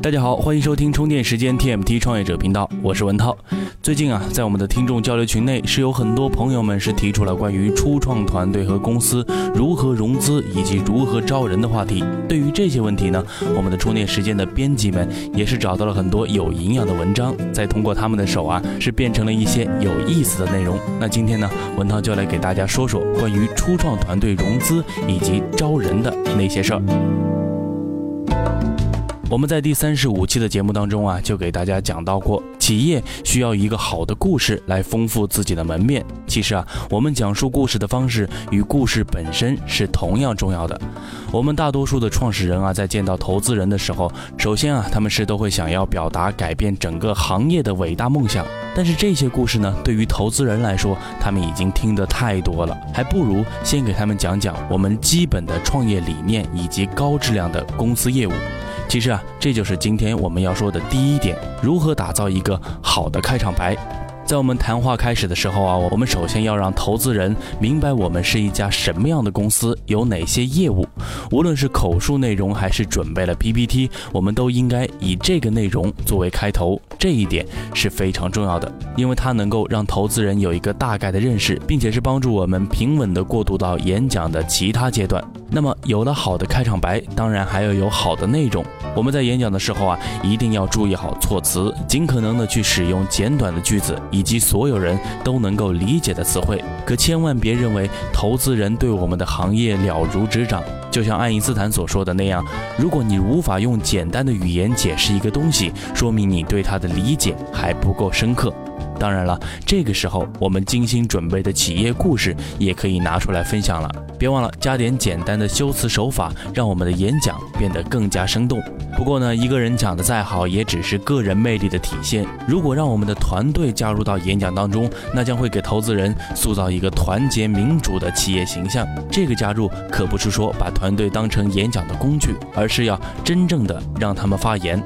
大家好，欢迎收听充电时间 TMT 创业者频道，我是文涛。最近啊，在我们的听众交流群内，是有很多朋友们是提出了关于初创团队和公司如何融资以及如何招人的话题。对于这些问题呢，我们的充电时间的编辑们也是找到了很多有营养的文章，再通过他们的手啊，是变成了一些有意思的内容。那今天呢，文涛就来给大家说说关于初创团队融资以及招人的那些事儿。我们在第三十五期的节目当中啊，就给大家讲到过，企业需要一个好的故事来丰富自己的门面。其实啊，我们讲述故事的方式与故事本身是同样重要的。我们大多数的创始人啊，在见到投资人的时候，首先啊，他们是都会想要表达改变整个行业的伟大梦想。但是这些故事呢，对于投资人来说，他们已经听得太多了，还不如先给他们讲讲我们基本的创业理念以及高质量的公司业务。其实啊，这就是今天我们要说的第一点：如何打造一个好的开场白。在我们谈话开始的时候啊，我们首先要让投资人明白我们是一家什么样的公司，有哪些业务。无论是口述内容还是准备了 PPT，我们都应该以这个内容作为开头。这一点是非常重要的，因为它能够让投资人有一个大概的认识，并且是帮助我们平稳的过渡到演讲的其他阶段。那么有了好的开场白，当然还要有好的内容。我们在演讲的时候啊，一定要注意好措辞，尽可能的去使用简短的句子。以及所有人都能够理解的词汇，可千万别认为投资人对我们的行业了如指掌。就像爱因斯坦所说的那样，如果你无法用简单的语言解释一个东西，说明你对它的理解还不够深刻。当然了，这个时候我们精心准备的企业故事也可以拿出来分享了。别忘了加点简单的修辞手法，让我们的演讲变得更加生动。不过呢，一个人讲得再好，也只是个人魅力的体现。如果让我们的团队加入到演讲当中，那将会给投资人塑造一个团结民主的企业形象。这个加入可不是说把团队当成演讲的工具，而是要真正的让他们发言。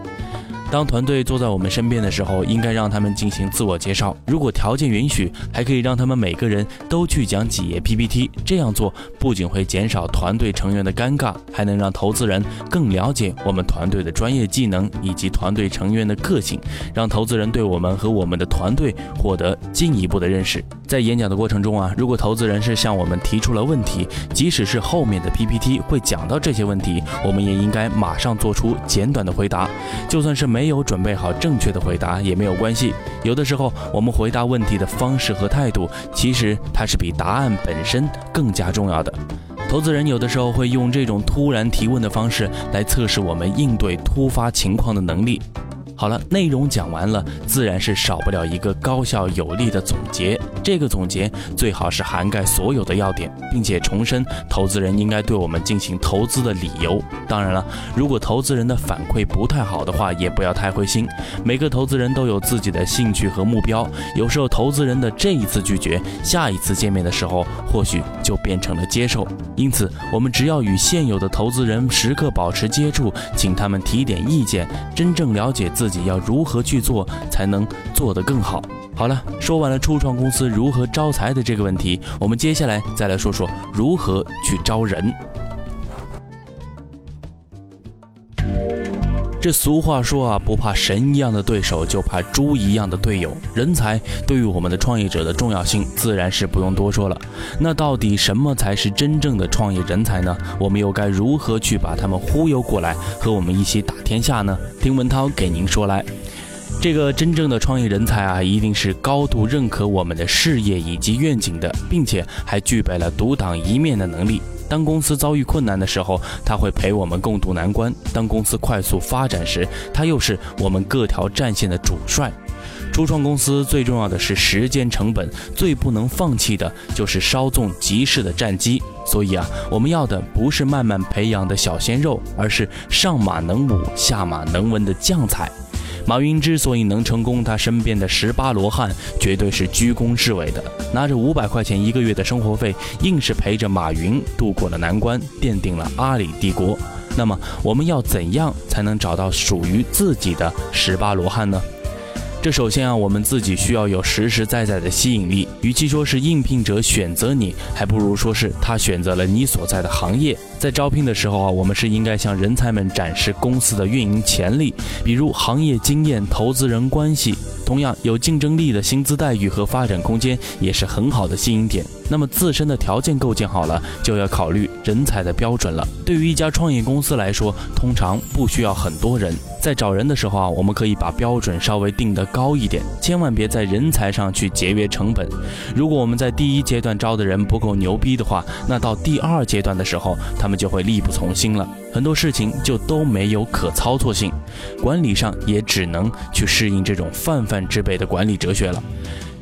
当团队坐在我们身边的时候，应该让他们进行自我介绍。如果条件允许，还可以让他们每个人都去讲几页 PPT。这样做不仅会减少团队成员的尴尬，还能让投资人更了解我们团队的专业技能以及团队成员的个性，让投资人对我们和我们的团队获得进一步的认识。在演讲的过程中啊，如果投资人是向我们提出了问题，即使是后面的 PPT 会讲到这些问题，我们也应该马上做出简短的回答，就算是没。没有准备好正确的回答也没有关系。有的时候，我们回答问题的方式和态度，其实它是比答案本身更加重要的。投资人有的时候会用这种突然提问的方式来测试我们应对突发情况的能力。好了，内容讲完了，自然是少不了一个高效有力的总结。这个总结最好是涵盖所有的要点，并且重申投资人应该对我们进行投资的理由。当然了，如果投资人的反馈不太好的话，也不要太灰心。每个投资人都有自己的兴趣和目标，有时候投资人的这一次拒绝，下一次见面的时候或许就变成了接受。因此，我们只要与现有的投资人时刻保持接触，请他们提点意见，真正了解自己己要如何去做，才能做得更好。好了，说完了初创公司如何招财的这个问题，我们接下来再来说说如何去招人。这俗话说啊，不怕神一样的对手，就怕猪一样的队友。人才对于我们的创业者的重要性，自然是不用多说了。那到底什么才是真正的创业人才呢？我们又该如何去把他们忽悠过来，和我们一起打天下呢？听文涛给您说来。这个真正的创业人才啊，一定是高度认可我们的事业以及愿景的，并且还具备了独当一面的能力。当公司遭遇困难的时候，他会陪我们共度难关；当公司快速发展时，他又是我们各条战线的主帅。初创公司最重要的是时间成本，最不能放弃的就是稍纵即逝的战机。所以啊，我们要的不是慢慢培养的小鲜肉，而是上马能武、下马能文的将才。马云之所以能成功，他身边的十八罗汉绝对是居功至伟的，拿着五百块钱一个月的生活费，硬是陪着马云度过了难关，奠定了阿里帝国。那么，我们要怎样才能找到属于自己的十八罗汉呢？这首先啊，我们自己需要有实实在在的吸引力。与其说是应聘者选择你，还不如说是他选择了你所在的行业。在招聘的时候啊，我们是应该向人才们展示公司的运营潜力，比如行业经验、投资人关系。同样有竞争力的薪资待遇和发展空间也是很好的吸引点。那么自身的条件构建好了，就要考虑人才的标准了。对于一家创业公司来说，通常不需要很多人。在找人的时候啊，我们可以把标准稍微定得高一点，千万别在人才上去节约成本。如果我们在第一阶段招的人不够牛逼的话，那到第二阶段的时候，他们就会力不从心了，很多事情就都没有可操作性，管理上也只能去适应这种泛泛之辈的管理哲学了。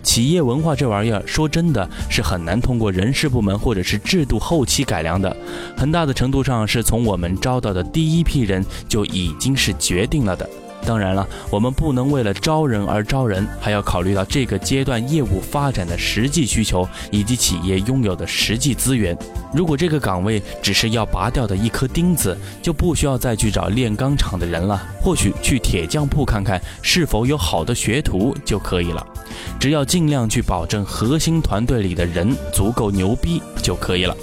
企业文化这玩意儿，说真的是很难通过人事部门或者是制度后期改良的，很大的程度上是从我们招到的第一批人就已经是决定了的。当然了，我们不能为了招人而招人，还要考虑到这个阶段业务发展的实际需求以及企业拥有的实际资源。如果这个岗位只是要拔掉的一颗钉子，就不需要再去找炼钢厂的人了，或许去铁匠铺看看是否有好的学徒就可以了。只要尽量去保证核心团队里的人足够牛逼就可以了。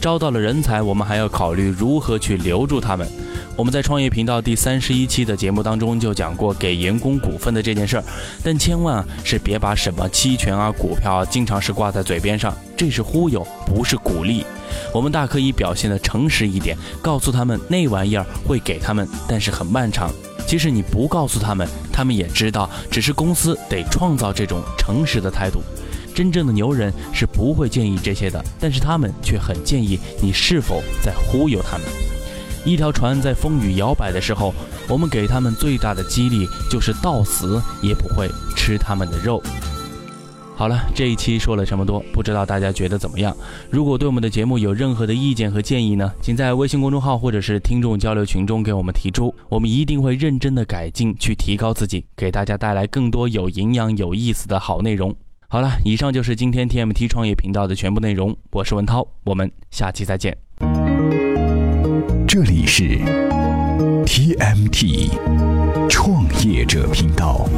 招到了人才，我们还要考虑如何去留住他们。我们在创业频道第三十一期的节目当中就讲过给员工股份的这件事儿，但千万是别把什么期权啊、股票啊经常是挂在嘴边上，这是忽悠，不是鼓励。我们大可以表现的诚实一点，告诉他们那玩意儿会给他们，但是很漫长。即使你不告诉他们，他们也知道，只是公司得创造这种诚实的态度。真正的牛人是不会建议这些的，但是他们却很建议你是否在忽悠他们。一条船在风雨摇摆的时候，我们给他们最大的激励就是到死也不会吃他们的肉。好了，这一期说了这么多，不知道大家觉得怎么样？如果对我们的节目有任何的意见和建议呢，请在微信公众号或者是听众交流群中给我们提出，我们一定会认真的改进，去提高自己，给大家带来更多有营养、有意思的好内容。好了，以上就是今天 TMT 创业频道的全部内容，我是文涛，我们下期再见。这里是 TMT 创业者频道。